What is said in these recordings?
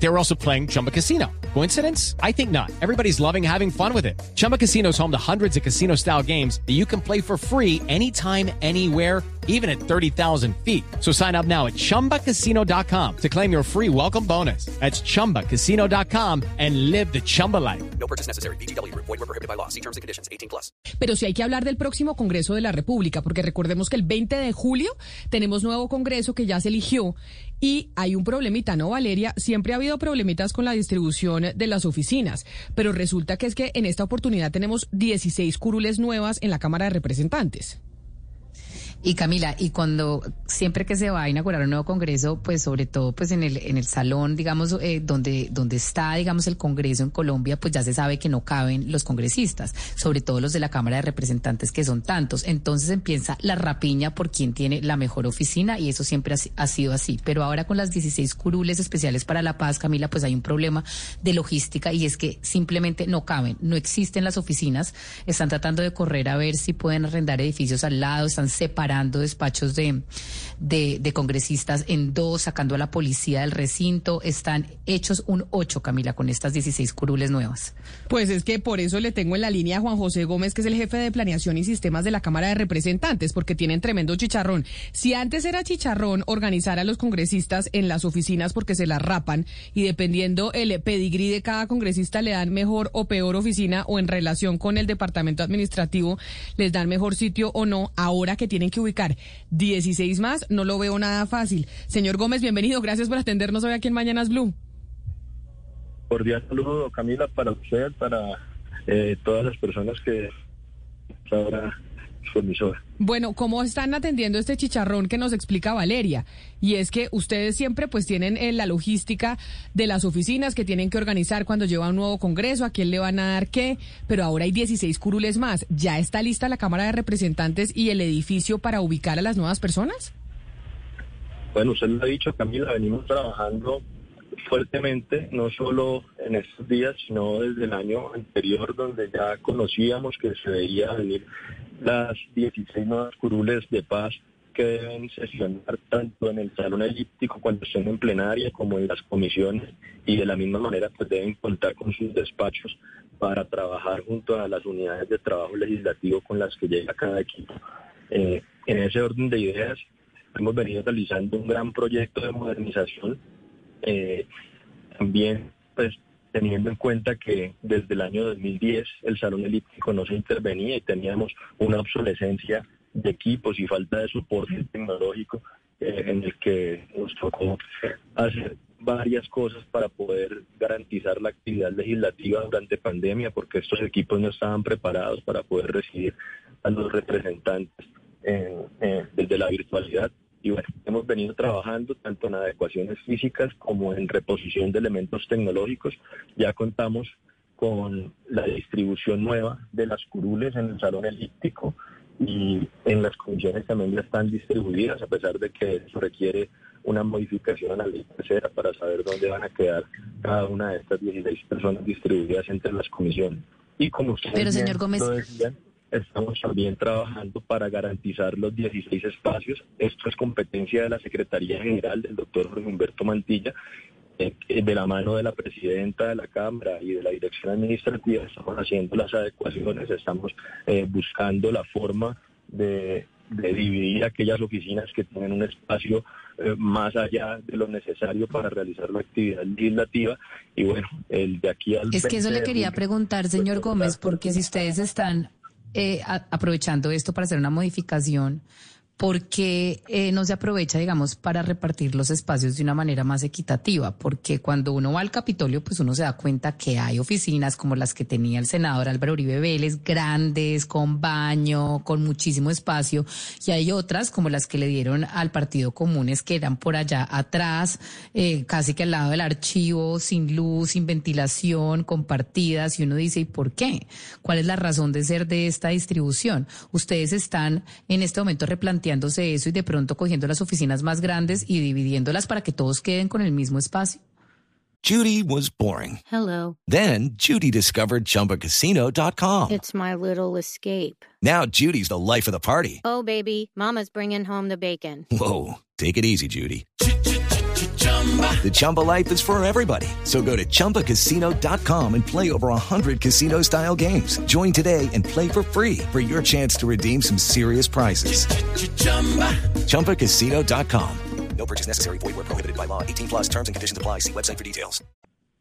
They were also playing Chumba Casino. Coincidence? I think not. Everybody's loving having fun with it. Chumba Casino is home to hundreds of casino style games that you can play for free anytime, anywhere, even at 30,000 feet. So sign up now at chumbacasino.com to claim your free welcome bonus. That's chumbacasino.com and live the Chumba life. No purchase necessary. BGW. Void were prohibited by law. See terms and conditions. 18 plus. Pero sí hay que hablar del próximo Congreso de la República, porque recordemos que el 20 de julio tenemos nuevo Congreso que ya se eligió y hay un problemita, ¿no, Valeria? Siempre ha habido problemitas con la distribución de las oficinas, pero resulta que es que en esta oportunidad tenemos 16 curules nuevas en la Cámara de Representantes. Y Camila, y cuando siempre que se va a inaugurar un nuevo congreso, pues sobre todo pues en el en el salón, digamos, eh, donde donde está, digamos, el congreso en Colombia, pues ya se sabe que no caben los congresistas, sobre todo los de la Cámara de Representantes que son tantos. Entonces empieza la rapiña por quien tiene la mejor oficina y eso siempre ha, ha sido así. Pero ahora con las 16 curules especiales para la paz, Camila, pues hay un problema de logística y es que simplemente no caben, no existen las oficinas, están tratando de correr a ver si pueden arrendar edificios al lado, están separados despachos de, de, de, congresistas en dos, sacando a la policía del recinto. Están hechos un ocho, Camila, con estas 16 curules nuevas. Pues es que por eso le tengo en la línea a Juan José Gómez, que es el jefe de planeación y sistemas de la Cámara de Representantes, porque tienen tremendo chicharrón. Si antes era chicharrón organizar a los congresistas en las oficinas porque se las rapan y dependiendo el pedigrí de cada congresista le dan mejor o peor oficina o en relación con el departamento administrativo les dan mejor sitio o no, ahora que tienen que ubicar 16 más, no lo veo nada fácil. Señor Gómez, bienvenido. Gracias por atendernos hoy aquí en Mañanas Blue. Cordial saludo, Camila, para usted, para eh, todas las personas que ahora su emisora. Bueno, ¿cómo están atendiendo este chicharrón que nos explica Valeria? Y es que ustedes siempre pues tienen eh, la logística de las oficinas que tienen que organizar cuando lleva un nuevo congreso, a quién le van a dar qué, pero ahora hay 16 curules más. ¿Ya está lista la Cámara de Representantes y el edificio para ubicar a las nuevas personas? Bueno, usted lo ha dicho, Camila, venimos trabajando fuertemente, no solo en estos días, sino desde el año anterior, donde ya conocíamos que se veía venir las 16 nuevas curules de paz que deben sesionar tanto en el salón elíptico cuando estén en plenaria como en las comisiones y de la misma manera pues deben contar con sus despachos para trabajar junto a las unidades de trabajo legislativo con las que llega cada equipo. Eh, en ese orden de ideas hemos venido realizando un gran proyecto de modernización eh, también pues teniendo en cuenta que desde el año 2010 el salón elíptico no se intervenía y teníamos una obsolescencia de equipos y falta de soporte tecnológico eh, en el que nos tocó hacer varias cosas para poder garantizar la actividad legislativa durante pandemia porque estos equipos no estaban preparados para poder recibir a los representantes desde la virtualidad y bueno, hemos venido trabajando tanto en adecuaciones físicas como en reposición de elementos tecnológicos. Ya contamos con la distribución nueva de las curules en el salón elíptico y en las comisiones también ya están distribuidas, a pesar de que eso requiere una modificación a la ley tercera para saber dónde van a quedar cada una de estas 16 personas distribuidas entre las comisiones. Y como ustedes Pero, señor Gómez... decían, Estamos también trabajando para garantizar los 16 espacios. Esto es competencia de la Secretaría General del doctor Jorge Humberto Mantilla, eh, de la mano de la presidenta de la Cámara y de la Dirección Administrativa. Estamos haciendo las adecuaciones, estamos eh, buscando la forma de, dividir aquellas oficinas que tienen un espacio eh, más allá de lo necesario para realizar la actividad legislativa. Y bueno, el de aquí al... Es que eso le quería preguntar, señor Gómez, porque si ustedes están eh, aprovechando esto para hacer una modificación, ¿por qué eh, no se aprovecha, digamos, para repartir los espacios de una manera más equitativa? Porque cuando uno va al Capitolio, pues uno se da cuenta que hay oficinas como las que tenía el senador Álvaro Uribe Vélez, grandes, con baño, con muchísimo espacio, y hay otras como las que le dieron al Partido Comunes, que eran por allá atrás, eh, casi que al lado del archivo, sin luz, sin ventilación, compartidas, y uno dice, ¿y por qué? ¿Cuál es la razón de ser de esta distribución? Ustedes están en este momento replanteando eso y de pronto cogiendo las oficinas más grandes y dividiéndolas para que todos queden con el mismo espacio? Judy was boring. Hello. Then Judy discovered ChumbaCasino.com. It's my little escape. Now Judy's the life of the party. Oh, baby, Mama's bringing home the bacon. Whoa, take it easy, Judy. The Chumba life is for everybody. So go to ChumbaCasino.com and play over 100 casino style games. Join today and play for free for your chance to redeem some serious prizes. ChumbaCasino.com. No purchase necessary. Void where prohibited by law. 18 plus terms and conditions apply. See website for details.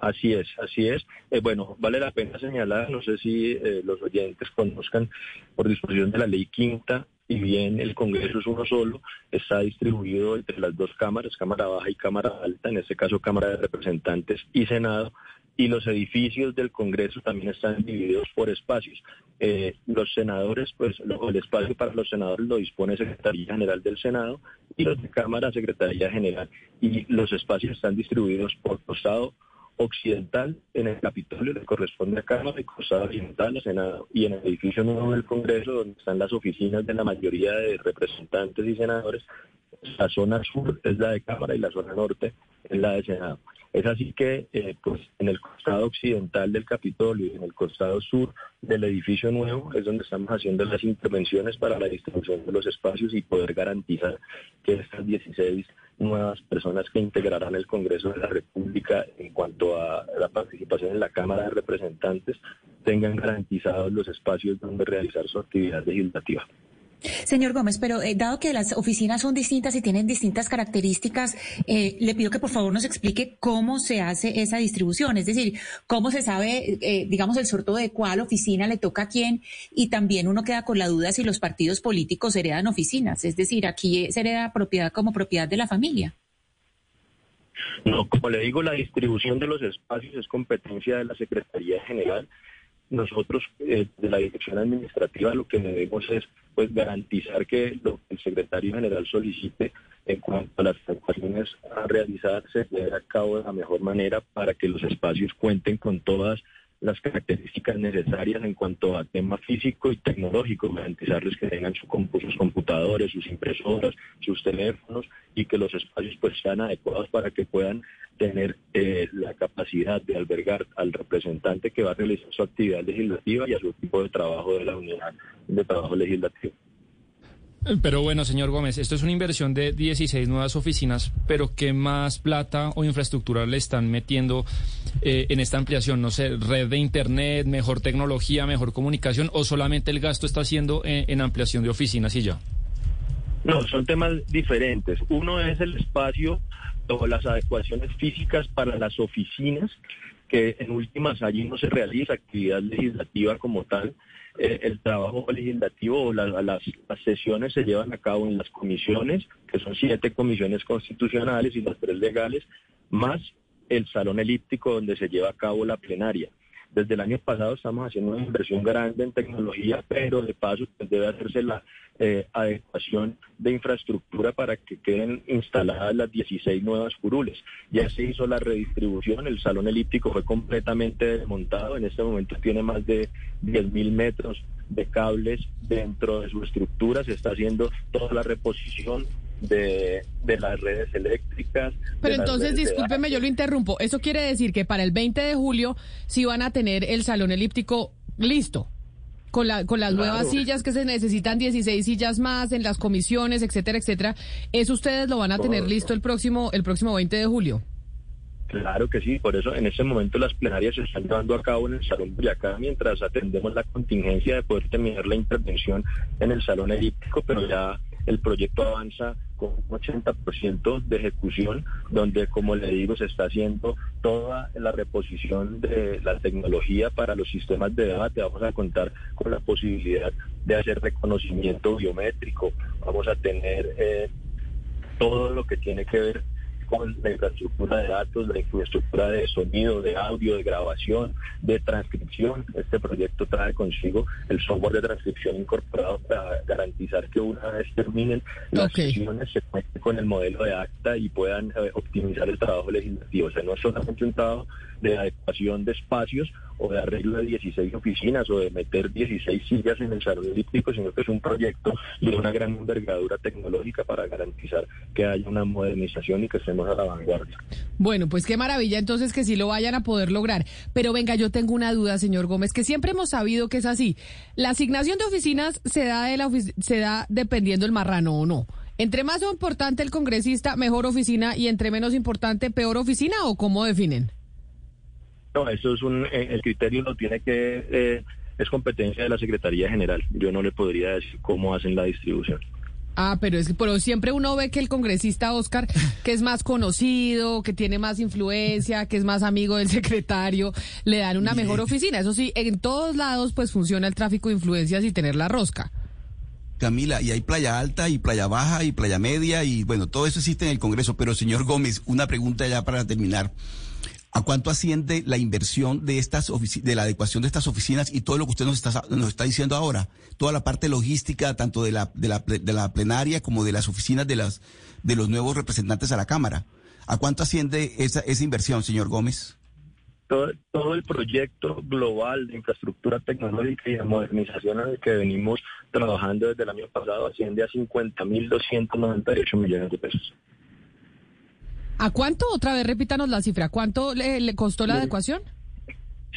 Así es, así es. Eh, bueno, vale la pena señalar, no sé si eh, los oyentes conozcan, por disposición de la ley quinta, y bien el Congreso es uno solo, está distribuido entre las dos cámaras, Cámara Baja y Cámara Alta, en este caso Cámara de Representantes y Senado, y los edificios del Congreso también están divididos por espacios. Eh, los senadores, pues lo- el espacio para los senadores lo dispone Secretaría General del Senado y los de Cámara Secretaría General. Y los espacios están distribuidos por costado occidental en el Capitolio le corresponde a Cámara y costado oriental a Senado y en el edificio nuevo del Congreso donde están las oficinas de la mayoría de representantes y senadores la zona sur es la de Cámara y la zona norte es la de Senado. Es así que eh, pues en el costado occidental del Capitolio y en el costado sur del edificio nuevo es donde estamos haciendo las intervenciones para la distribución de los espacios y poder garantizar que estas 16 nuevas personas que integrarán el Congreso de la República en cuanto a la participación en la Cámara de Representantes tengan garantizados los espacios donde realizar su actividad legislativa. Señor Gómez, pero eh, dado que las oficinas son distintas y tienen distintas características, eh, le pido que por favor nos explique cómo se hace esa distribución, es decir, cómo se sabe, eh, digamos, el sorteo de cuál oficina le toca a quién y también uno queda con la duda si los partidos políticos heredan oficinas, es decir, aquí se hereda propiedad como propiedad de la familia. No, como le digo, la distribución de los espacios es competencia de la Secretaría General. Nosotros, eh, de la Dirección Administrativa, lo que debemos es pues garantizar que lo que el Secretario General solicite en cuanto a las actuaciones a realizar se lleve a cabo de la mejor manera para que los espacios cuenten con todas características necesarias en cuanto a tema físico y tecnológico, garantizarles que tengan su sus computadores, sus impresoras, sus teléfonos y que los espacios pues sean adecuados para que puedan tener eh, la capacidad de albergar al representante que va a realizar su actividad legislativa y a su equipo de trabajo de la unidad de trabajo legislativo. Pero bueno, señor Gómez, esto es una inversión de 16 nuevas oficinas, pero ¿qué más plata o infraestructura le están metiendo eh, en esta ampliación? No sé, red de Internet, mejor tecnología, mejor comunicación, o solamente el gasto está haciendo en, en ampliación de oficinas y ya. No, son temas diferentes. Uno es el espacio o las adecuaciones físicas para las oficinas, que en últimas allí no se realiza actividad legislativa como tal. Eh, el trabajo legislativo o la- las, las sesiones se llevan a cabo en las comisiones, que son siete comisiones constitucionales y las tres legales, más el salón elíptico donde se lleva a cabo la plenaria. Desde el año pasado estamos haciendo una inversión grande en tecnología, pero de paso pues, debe hacerse la eh, adecuación de infraestructura para que queden instaladas las 16 nuevas curules. Ya se hizo la redistribución, el salón elíptico fue completamente desmontado, en este momento tiene más de 10.000 metros de cables dentro de su estructura, se está haciendo toda la reposición de, de las redes eléctricas. Pero entonces, discúlpeme, yo lo interrumpo. Eso quiere decir que para el 20 de julio sí van a tener el salón elíptico listo. Con, la, con las Claro. nuevas sillas que se necesitan 16 sillas más en las comisiones, etcétera, etcétera. Eso ustedes lo van a tener listo el próximo el próximo 20 de julio. Claro que sí, por eso en este momento las plenarias se están llevando a cabo en el Salón Boyacá mientras atendemos la contingencia de poder terminar la intervención en el Salón Elíptico, pero ya el proyecto avanza con un 80% de ejecución, donde, como le digo, se está haciendo toda la reposición de la tecnología para los sistemas de debate. Vamos a contar con la posibilidad de hacer reconocimiento biométrico, vamos a tener eh, todo lo que tiene que ver con la infraestructura de datos, la infraestructura de sonido, de audio, de grabación, de transcripción. Este proyecto trae consigo el software de transcripción incorporado para garantizar que una vez terminen las Ok. sesiones se cuente con el modelo de acta y puedan eh, optimizar el trabajo legislativo. O sea, no es solamente un trabajo de adecuación de espacios o de arreglo de 16 oficinas o de meter 16 sillas en el salón elíptico, sino que es un proyecto de una gran envergadura tecnológica para garantizar que haya una modernización y que a la vanguardia. Bueno, pues qué maravilla entonces que sí lo vayan a poder lograr. Pero venga, yo tengo una duda, señor Gómez, que siempre hemos sabido que es así. La asignación de oficinas se da, de la se da dependiendo el marrano o no. Entre más importante el congresista, mejor oficina y entre menos importante, peor oficina o cómo definen? No, eso es un, eh, el criterio lo tiene que, eh, es competencia de la Secretaría General. Yo no le podría decir cómo hacen la distribución. Ah, pero es que pero siempre uno ve que el congresista Oscar, que es más conocido, que tiene más influencia, que es más amigo del secretario, le dan una mejor oficina. Eso sí, en todos lados pues funciona el tráfico de influencias y tener la rosca. Camila, y hay playa alta y playa baja y playa media y bueno, todo eso existe en el Congreso. Pero señor Gómez, una pregunta ya para terminar. ¿A cuánto asciende la inversión de estas de la adecuación de estas oficinas y todo lo que usted nos está, nos está diciendo ahora? Toda la parte logística, tanto de la, de la, de la plenaria como de las oficinas de, las, de los nuevos representantes a la Cámara. ¿A cuánto asciende esa, esa inversión, señor Gómez? Todo, todo, el proyecto global de infraestructura tecnológica y de modernización en el que venimos trabajando desde el año pasado asciende a 50.298 millones de pesos. ¿A cuánto? Otra vez repítanos la cifra. ¿Cuánto le, le costó la adecuación?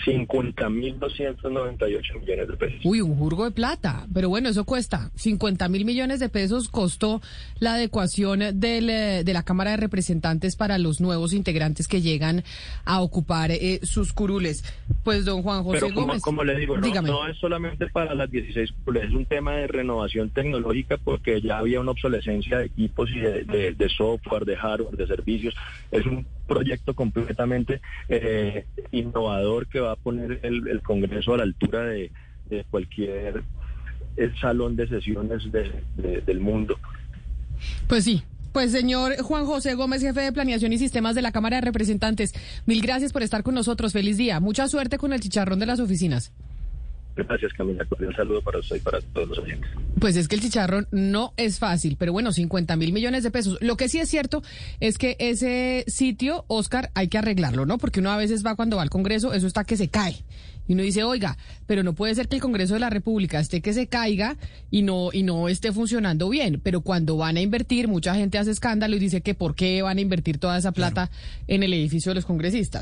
50.298 millones de pesos. Uy, un jurgo de plata. Pero bueno, eso cuesta. 50 mil millones de pesos costó la adecuación del, eh, de la Cámara de Representantes para los nuevos integrantes que llegan a ocupar eh, sus curules. Pues, don Juan José Pero como, Gómez. como le digo, no, no, es solamente para las 16 curules, es un tema de renovación tecnológica porque ya había una obsolescencia de equipos y de, de, de software, de hardware, de servicios. Es un proyecto completamente eh, innovador que va a poner el, el Congreso a la altura de, cualquier el salón de sesiones de, del mundo. Pues sí. Pues señor Juan José Gómez, jefe de Planeación y Sistemas de la Cámara de Representantes, mil gracias por estar con nosotros. Feliz día. Mucha suerte con el chicharrón de las oficinas. Gracias, Camila. Un saludo para usted y para todos los oyentes. Pues es que el chicharrón no es fácil, pero bueno, 50 mil millones de pesos. Lo que sí es cierto es que ese sitio, Oscar, hay que arreglarlo, ¿no? Porque uno a veces va cuando va al Congreso, eso está que se cae. Y uno dice, oiga, pero no puede ser que el Congreso de la República esté que se caiga y no, y no esté funcionando bien. Pero cuando van a invertir, mucha gente hace escándalo y dice que por qué van a invertir toda esa plata en el edificio de los congresistas.